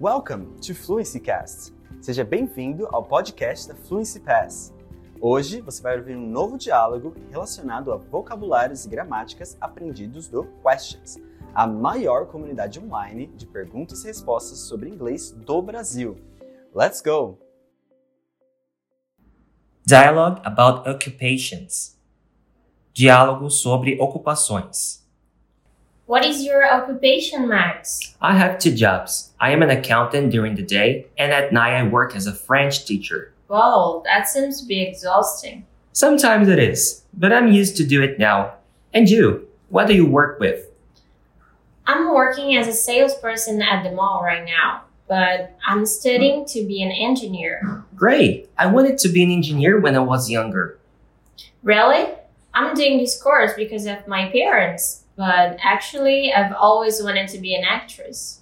Welcome to Fluency Cast. Seja bem-vindo ao podcast da Fluency Pass. Hoje você vai ouvir um novo diálogo relacionado a vocabulários e gramáticas aprendidos do Questions, a maior comunidade online de perguntas e respostas sobre inglês do Brasil. Let's go! Dialogue about occupations. Diálogo sobre ocupações. What is your occupation, Max? I have two jobs. I am an accountant during the day, and at night I work as a French teacher. Wow, that seems to be exhausting. Sometimes it is, but I'm used to do it now. And you, what do you work with? I'm working as a salesperson at the mall right now, but I'm studying to be an engineer. Great! I wanted to be an engineer when I was younger. Really? I'm doing this course because of my parents, but actually, I've always wanted to be an actress.